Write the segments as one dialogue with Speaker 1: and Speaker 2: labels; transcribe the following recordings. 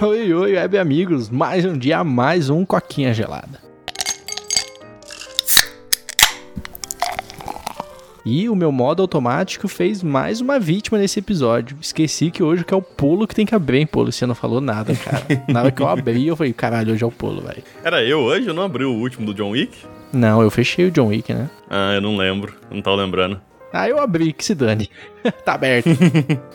Speaker 1: Oi, oi, web amigos. Mais um dia, mais um coquinha gelada. E o meu modo automático fez mais uma vítima nesse episódio. Esqueci que hoje que é o pulo que tem que abrir, hein, Polo? Você não falou nada, cara. Na hora que eu abri, eu falei, caralho, hoje é o pulo, velho.
Speaker 2: Era eu hoje? Eu não abri o último do John Wick?
Speaker 1: Não, eu fechei o John Wick, né?
Speaker 2: Ah, eu não lembro. Não tava lembrando.
Speaker 1: Ah, eu abri, que se dane. tá aberto.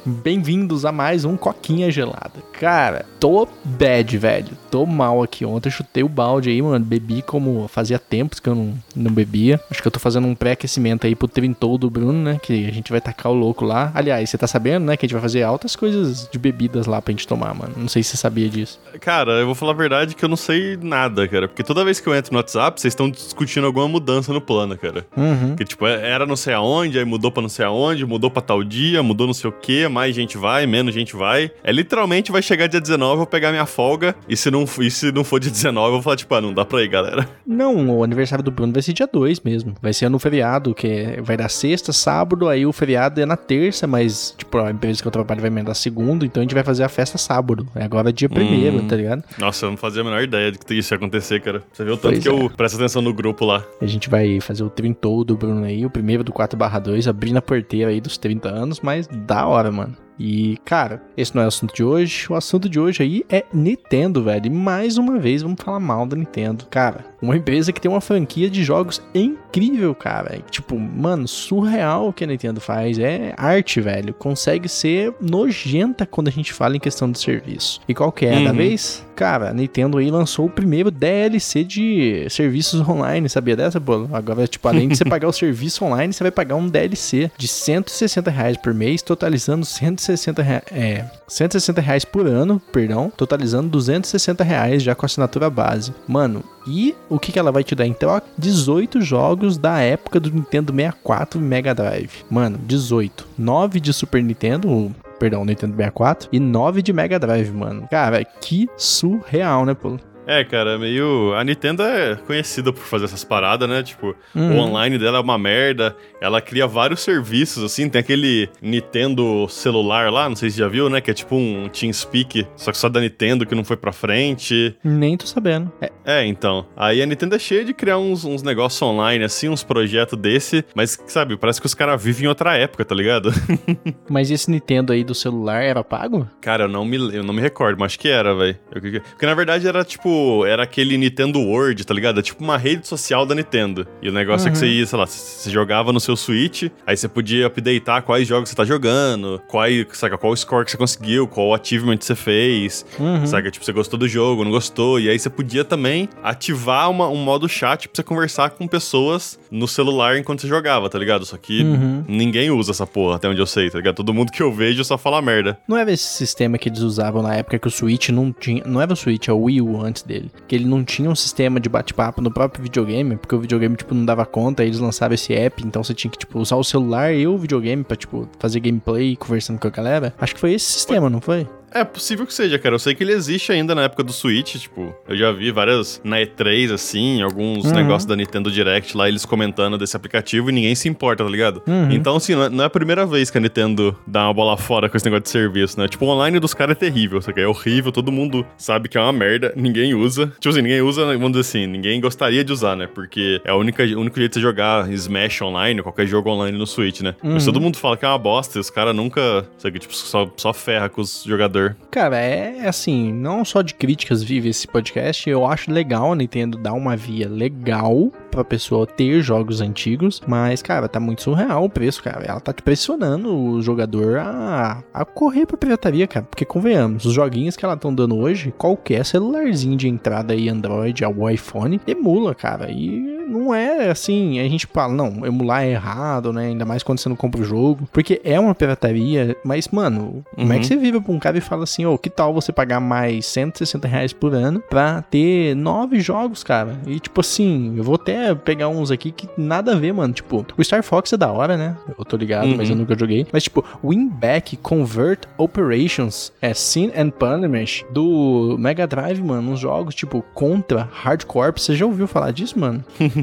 Speaker 1: Bem-vindos a mais um Coquinha Gelada. Cara, tô bad, velho. Tô mal aqui. Ontem eu chutei o balde aí, mano. Bebi como fazia tempos que eu não, não bebia. Acho que eu tô fazendo um pré-aquecimento aí pro Trintou do Bruno, né? Que a gente vai tacar o louco lá. Aliás, você tá sabendo, né? Que a gente vai fazer altas coisas de bebidas lá pra gente tomar, mano. Não sei se você sabia disso.
Speaker 2: Cara, eu vou falar a verdade que eu não sei nada, cara. Porque toda vez que eu entro no WhatsApp, vocês estão discutindo alguma mudança no plano, cara.
Speaker 1: Uhum.
Speaker 2: Que, tipo, era não sei aonde, aí mudou pra não sei aonde, mudou pra tal dia, mudou não sei o que, mais gente vai, menos gente vai. É literalmente vai chegar dia 19, eu vou pegar minha folga, e se não, e se não for dia 19, eu vou falar, tipo, ah, não dá pra ir, galera.
Speaker 1: Não, o aniversário do Bruno vai ser dia 2 mesmo. Vai ser no feriado, que é- vai dar sexta, sábado, aí o feriado é na terça, mas, tipo, a empresa que eu trabalho vai emendar segundo, então a gente vai fazer a festa sábado. Agora é dia primeiro,
Speaker 2: Hum.
Speaker 1: tá ligado?
Speaker 2: Nossa, eu não fazia a menor ideia de que isso ia acontecer, cara. Você viu o tanto
Speaker 1: Pois
Speaker 2: que
Speaker 1: é.
Speaker 2: eu presto atenção no grupo lá.
Speaker 1: A gente vai fazer o trintou do Bruno aí, o primeiro do 4/2, abrindo a porteira aí dos 30 anos, mas da hora, mano. E, cara, esse não é o assunto de hoje. O assunto de hoje aí é Nintendo, velho. E mais uma vez vamos falar mal da Nintendo. Cara, uma empresa que tem uma franquia de jogos incrível, cara. Tipo, mano, surreal o que a Nintendo faz. É arte, velho. Consegue ser nojenta quando a gente fala em questão de serviço. E qual que é a da
Speaker 2: Uhum.
Speaker 1: vez? Cara, a Nintendo aí lançou o primeiro DLC de serviços online, sabia dessa, Bolo? Agora, tipo, além de você pagar o serviço online, você vai pagar um DLC de 160 reais por mês, totalizando 160 reais, é, 160 reais por ano, perdão, totalizando 260 reais já com assinatura base. Mano, e o que, que ela vai te dar em troca? 18 jogos da época do Nintendo 64 e Mega Drive. Mano, 18. 9 de Super Nintendo, perdão, Nintendo 64 e 9 de Mega Drive, mano. Cara, que surreal, né, pô?
Speaker 2: É, cara, meio. A Nintendo é conhecida por fazer essas paradas, né? Tipo,
Speaker 1: Uhum.
Speaker 2: o online dela é uma merda. Ela cria vários serviços, assim. Tem aquele Nintendo celular lá, não sei se já viu, né? Que é tipo um TeamSpeak, só que só da Nintendo que não foi pra frente.
Speaker 1: Nem tô sabendo. É,
Speaker 2: É, então. Aí a Nintendo é cheia de criar uns, uns negócios online, assim, uns projetos desse. Mas, sabe, parece que os caras vivem em outra época, tá ligado?
Speaker 1: mas esse Nintendo aí do celular era pago?
Speaker 2: Cara, eu não me, eu não me recordo, mas acho que era, velho. Porque na verdade era tipo. Era aquele Nintendo World, tá ligado? É tipo uma rede social da Nintendo. E o negócio é que você ia, sei lá, você jogava no seu Switch, aí você podia updatear quais jogos você tá jogando, qual, saca, qual score que você conseguiu, qual achievement você fez,
Speaker 1: Uhum.
Speaker 2: saca? Tipo, você gostou do jogo, não gostou. E aí você podia também ativar uma- um modo chat pra você conversar com pessoas no celular enquanto você jogava, tá ligado? Só que
Speaker 1: Uhum.
Speaker 2: ninguém usa essa porra, até onde eu sei, tá ligado? Todo mundo que eu vejo só fala merda.
Speaker 1: Não era esse sistema que eles usavam na época que o Switch não tinha. Não era o Switch, é o Wii U antes dele. Que ele não tinha um sistema de bate-papo no próprio videogame, porque o videogame, tipo, não dava conta, aí eles lançaram esse app, então você tinha que, tipo, usar o celular e o videogame pra, tipo, fazer gameplay conversando com a galera. Acho que foi esse sistema, não foi?
Speaker 2: É possível que seja, cara. Eu sei que ele existe ainda na época do Switch, tipo, eu já vi várias na E3, assim, alguns
Speaker 1: Uhum.
Speaker 2: negócios da Nintendo Direct lá, eles comentando desse aplicativo e ninguém se importa, tá ligado?
Speaker 1: Uhum.
Speaker 2: Então, assim, não é- não é a primeira vez que a Nintendo dá uma bola fora com esse negócio de serviço, né? Tipo, o online dos caras é terrível, que é horrível, todo mundo sabe que é uma merda, ninguém usa. Tipo assim, ninguém usa, vamos dizer assim, ninguém gostaria de usar, né? Porque é a única, o único jeito de você jogar Smash online, qualquer jogo online no Switch, né? Mas
Speaker 1: Uhum.
Speaker 2: todo mundo fala que é uma bosta e os caras nunca, sabe, tipo, só, só ferra com os jogadores.
Speaker 1: Cara, é assim, não só de críticas vive esse podcast, eu acho legal a Nintendo dar uma via legal pra pessoa ter jogos antigos, mas, cara, tá muito surreal o preço, cara. Ela tá te pressionando o jogador a, a correr pra pirataria, cara, porque convenhamos, os joguinhos que ela tão dando hoje, qualquer celularzinho de entrada aí, Android ou iPhone, emula, cara, e não é assim, a gente fala, não, emular é errado, né, ainda mais quando você não compra o jogo, porque é uma pirataria, mas, mano, como é
Speaker 2: Uhum.
Speaker 1: que você vira pra um cara e fala assim, ô, que tal você pagar mais 160 reais por ano pra ter nove jogos, cara? E tipo assim, eu vou até pegar uns aqui que nada a ver, mano. Tipo, o Star Fox é da hora, né? Eu tô ligado, mas eu
Speaker 2: Uhum.
Speaker 1: nunca joguei. Mas tipo, Winback Convert Operations é Sin and Punishment do Mega Drive, mano. Uns jogos tipo Contra, Hard Corps. Você já ouviu falar disso, mano?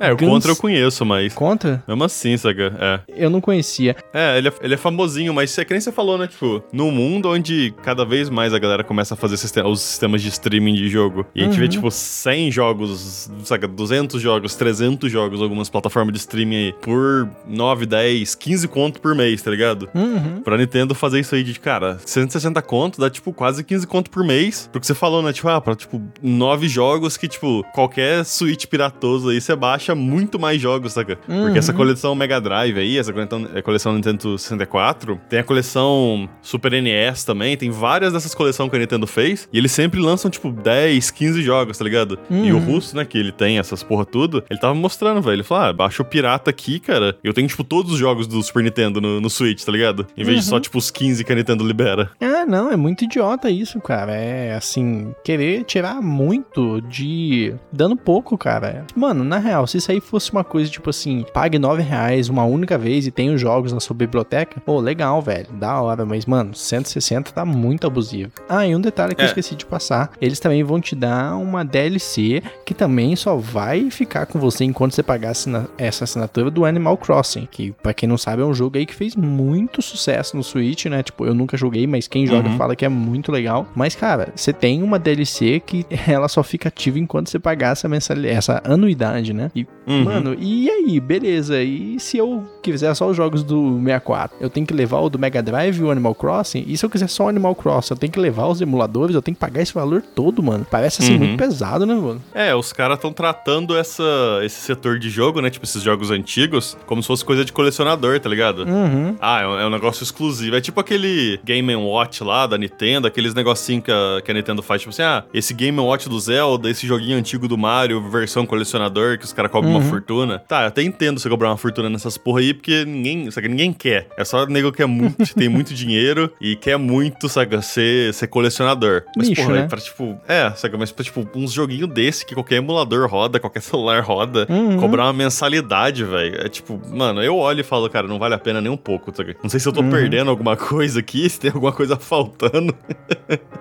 Speaker 2: É, o
Speaker 1: Guns-
Speaker 2: Contra eu conheço, mas.
Speaker 1: Contra?
Speaker 2: Mesmo assim, saca? É.
Speaker 1: Eu não conhecia.
Speaker 2: É, ele é, ele é famosinho, mas é que nem você falou, né? Tipo, num mundo onde cada vez mais a galera começa a fazer sistema- os sistemas de streaming de jogo, e a gente vê,
Speaker 1: Uhum.
Speaker 2: tipo, 100 jogos, saca? 200 jogos, 300 jogos, algumas plataformas de streaming aí, por 9, 10, 15 conto por mês, tá ligado?
Speaker 1: Uhum.
Speaker 2: Pra Nintendo fazer isso aí de, cara, 160 conto dá, tipo, quase 15 conto por mês. Porque você falou, né? Tipo, ah, pra, tipo, nove jogos que, tipo, qualquer Switch piratoso aí, você baixa muito mais jogos, saca?
Speaker 1: Uhum.
Speaker 2: Porque essa coleção Mega Drive aí, essa coleção, a coleção Nintendo 64, tem a coleção Super NES também, tem várias dessas coleções que a Nintendo fez, e eles sempre lançam, tipo, 10, 15 jogos, tá ligado? E o
Speaker 1: Uhum.
Speaker 2: russo, né, que ele tem essas porra tudo, ele tava mostrando, velho. Ele falou, ah, baixa o pirata aqui, cara. Eu tenho, tipo, todos os jogos do Super Nintendo no, no Switch, tá ligado? Em vez de só, tipo, os 15 que a Nintendo libera.
Speaker 1: Ah, não, é muito idiota isso, cara. É assim, querer tirar muito de dando pouco, cara. Mano, na real, se isso aí fosse uma coisa tipo assim, pague nove reais uma única vez e tenha os jogos na sua biblioteca, pô, legal, velho, da hora, mas mano, 160 tá muito abusivo. Ah, e um detalhe que eu
Speaker 2: É.
Speaker 1: esqueci de passar, eles também vão te dar uma DLC que também só vai ficar com você enquanto você pagar assina- essa assinatura do Animal Crossing, que pra quem não sabe é um jogo aí que fez muito sucesso no Switch, né? Tipo, eu nunca joguei, mas quem joga
Speaker 2: Uhum.
Speaker 1: fala que é muito legal. Mas, cara, você tem uma DLC que ela só fica ativa enquanto você pagar essa essa anuidade, né? E,
Speaker 2: Uhum.
Speaker 1: mano, e aí, beleza? E se eu quiser só os jogos do 64? Eu tenho que levar o do Mega Drive e o Animal Crossing? E se eu quiser só o Animal Crossing? Eu tenho que levar os emuladores? Eu tenho que pagar esse valor todo, mano? Parece assim
Speaker 2: Uhum.
Speaker 1: muito pesado, né, mano?
Speaker 2: É, os caras estão tratando essa, esse setor de jogo, né? Tipo, esses jogos antigos, como se fosse coisa de colecionador, tá ligado?
Speaker 1: Uhum.
Speaker 2: Ah, é um, é um negócio exclusivo. É tipo aquele Game Watch lá da Nintendo, aqueles negocinhos que a, que a Nintendo faz, tipo assim, ah, esse Game Watch do Zelda, esse joguinho antigo do Mario, versão colecionador, que os caras cobram uma
Speaker 1: Uhum.
Speaker 2: fortuna. Tá, eu até entendo você cobrar uma fortuna nessas porra aí, porque ninguém, sabe, ninguém quer. É só nego que é muito, tem muito dinheiro e quer muito, sabe, ser, ser colecionador. Mas,
Speaker 1: Nicho,
Speaker 2: porra,
Speaker 1: né?
Speaker 2: é pra, tipo, é, sabe, mas pra, tipo, uns joguinhos desse que qualquer emulador roda, qualquer celular roda,
Speaker 1: Uhum.
Speaker 2: cobrar uma mensalidade, velho. É tipo, mano, eu olho e falo, cara, não vale a pena nem um pouco, ligado? Não sei se eu tô
Speaker 1: Uhum.
Speaker 2: perdendo alguma coisa aqui, se tem alguma coisa faltando.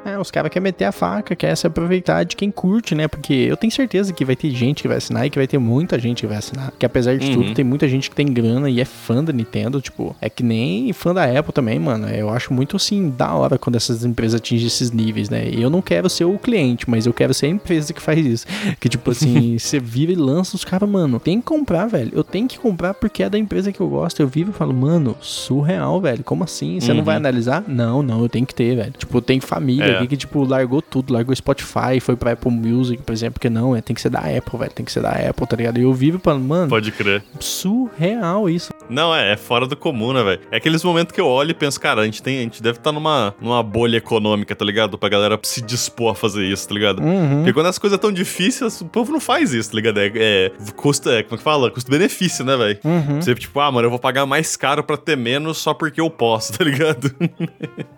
Speaker 1: É, os caras querem meter a faca, querem se aproveitar de quem curte, né? Porque eu tenho certeza que vai ter gente que vai assinar e que vai ter muita gente que vai assinar. Que apesar de
Speaker 2: Uhum.
Speaker 1: tudo, tem muita gente que tem grana e é fã da Nintendo. Tipo, é que nem fã da Apple também, mano. Eu acho muito assim, da hora quando essas empresas atingem esses níveis, né? E eu não quero ser o cliente, mas eu quero ser a empresa que faz isso. Que tipo assim, você vira e lança os caras, mano, tem que comprar, velho. Eu tenho que comprar porque é da empresa que eu gosto. Eu vivo e falo, mano, surreal, velho. Como assim? Você não
Speaker 2: Uhum.
Speaker 1: vai analisar? Não, não, eu tenho que ter, velho. Tipo, tem família
Speaker 2: É.
Speaker 1: aqui que, tipo, largou tudo, largou Spotify, foi pra Apple Music, por exemplo, que não, é, tem que ser da Apple, velho, tem que ser da Apple, tá ligado? E eu vivo falando, mano,
Speaker 2: Pode crer.
Speaker 1: surreal isso.
Speaker 2: Não, é, é fora do comum, né, velho? É aqueles momentos que eu olho e penso, cara, a gente, tem, a gente deve estar numa, numa bolha econômica, tá ligado? Pra galera se dispor a fazer isso, tá ligado?
Speaker 1: Uhum.
Speaker 2: Porque quando as coisas tão difíceis, o povo não faz isso, tá ligado? É, é custa, é, como é que fala? Custo-benefício, né, velho?
Speaker 1: Uhum.
Speaker 2: Você, tipo, ah, mano, eu vou pagar mais caro pra ter menos só porque eu posso, tá ligado?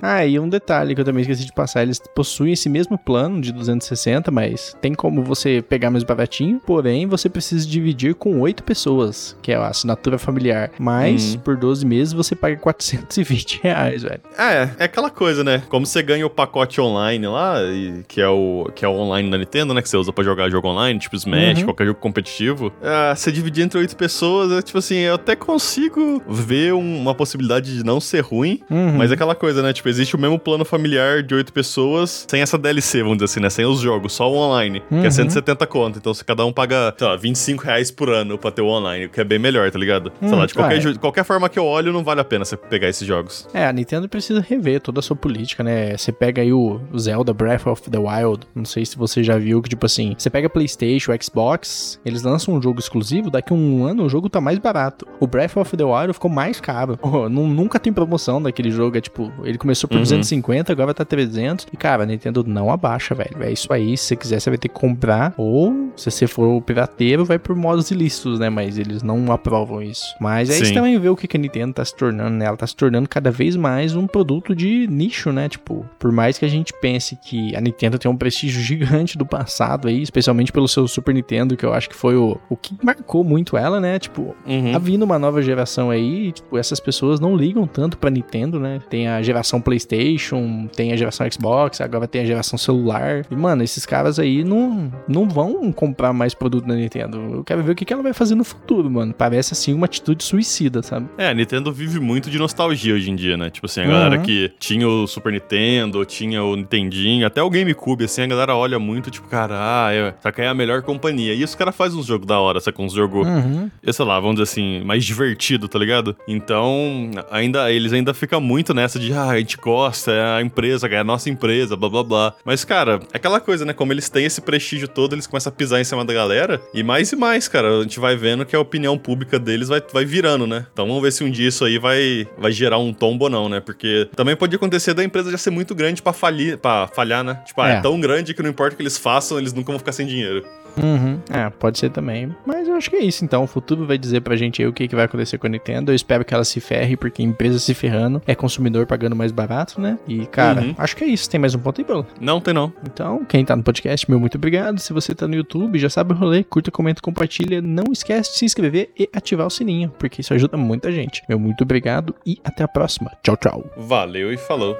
Speaker 1: Ah, e um detalhe que eu também esqueci de passar, eles possuem esse mesmo plano de 260, mas tem como você pegar mais baratinho, porém você precisa dividir com oito pessoas, que é a assinatura familiar. Mas
Speaker 2: Uhum.
Speaker 1: por 12 meses você paga 420 reais, velho.
Speaker 2: É, é aquela coisa, né? Como você ganha o pacote online lá, e- que, é o, que é o online da Nintendo, né? Que você usa pra jogar jogo online, tipo Smash,
Speaker 1: Uhum.
Speaker 2: qualquer jogo competitivo. Ah, você dividir entre oito pessoas, é tipo assim, eu até consigo ver um- uma possibilidade de não ser ruim,
Speaker 1: Uhum.
Speaker 2: mas é aquela coisa, né? Tipo, existe o mesmo plano familiar de oito pessoas, sem essa DLC, vamos dizer assim, né? Sem os jogos, só o online, que
Speaker 1: Uhum.
Speaker 2: é 170 conto. Então, se cada um paga, sei lá, 25 reais por ano pra ter o online, o que é bem melhor, tá ligado? sei
Speaker 1: Hum,
Speaker 2: lá, de qualquer,
Speaker 1: ah, é.
Speaker 2: de qualquer forma que eu olho, não vale a pena você pegar esses jogos.
Speaker 1: É, a Nintendo precisa rever toda a sua política, né? Você pega aí o Zelda Breath of the Wild, não sei se você já viu que, tipo assim, você pega PlayStation, Xbox, eles lançam um jogo exclusivo, daqui a um ano o jogo tá mais barato. O Breath of the Wild ficou mais caro. Nu- nunca tem promoção daquele jogo, é tipo, ele começou por
Speaker 2: Uhum.
Speaker 1: 250, agora tá 300. E, cara, a Nintendo não abaixa, velho. É isso aí, se você quiser, você vai ter que comprar, ou se você for o pirateiro, vai por modos ilícitos, né? Mas eles não aprovam isso. Mas aí
Speaker 2: Sim.
Speaker 1: você também vê o que que a Nintendo tá se tornando, né? Ela tá se tornando cada vez mais um produto de nicho, né? Tipo, por mais que a gente pense que a Nintendo tem um prestígio gigante do passado aí, especialmente pelo seu Super Nintendo, que eu acho que foi o, o que marcou muito ela, né? Tipo,
Speaker 2: Uhum.
Speaker 1: Tá vindo uma nova geração aí, e, tipo, essas pessoas não ligam tanto pra Nintendo, né? Tem a geração PlayStation, tem a geração Xbox, agora tem a geração celular. E, mano, esses caras aí não, não vão comprar mais produto da Nintendo. Nintendo. Eu quero ver o que, que ela vai fazer no futuro, mano. Parece, assim, uma atitude suicida, sabe?
Speaker 2: É, a Nintendo vive muito de nostalgia hoje em dia, né? Tipo assim, a galera
Speaker 1: Uhum.
Speaker 2: que tinha o Super Nintendo, tinha o Nintendinho, até o GameCube, assim, a galera olha muito, tipo, cara, ah, é, a melhor companhia. E os caras fazem uns jogos da hora, sabe? Uns jogos,
Speaker 1: Uhum.
Speaker 2: eu sei lá, vamos dizer assim, mais divertido, tá ligado? Então, ainda eles ainda ficam muito nessa de, ah, a gente gosta, é a empresa, é a nossa empresa, blá blá blá. Mas, cara, é aquela coisa, né? Como eles têm esse prestígio todo, eles começam a pisar em cima da galera. E mais e mais, cara, a gente vai vendo que a opinião pública deles vai, vai virando, né? Então vamos ver se um dia isso aí vai, vai gerar um tombo ou não, né? Porque também pode acontecer da empresa já ser muito grande pra falir, para falhar, né? Tipo, ah, é.
Speaker 1: É.
Speaker 2: tão grande que não importa o que eles façam, eles nunca vão ficar sem dinheiro.
Speaker 1: Uhum. É, pode ser também. Mas eu acho que é isso, então. O futuro vai dizer pra gente aí o que, que vai acontecer com a Nintendo. Eu espero que ela se ferre, porque empresa se ferrando é consumidor pagando mais barato, né? E, cara,
Speaker 2: Uhum.
Speaker 1: acho que é isso. Tem mais um ponto aí, Bruno?
Speaker 2: Não tem não.
Speaker 1: Então, quem tá no podcast, meu muito obrigado. Se você tá no YouTube, já sabe o rolê, curta, comenta, compartilha. Não esquece de se inscrever e ativar o sininho, porque isso ajuda muita gente. Meu muito obrigado e até a próxima. Tchau, tchau.
Speaker 2: Valeu e falou.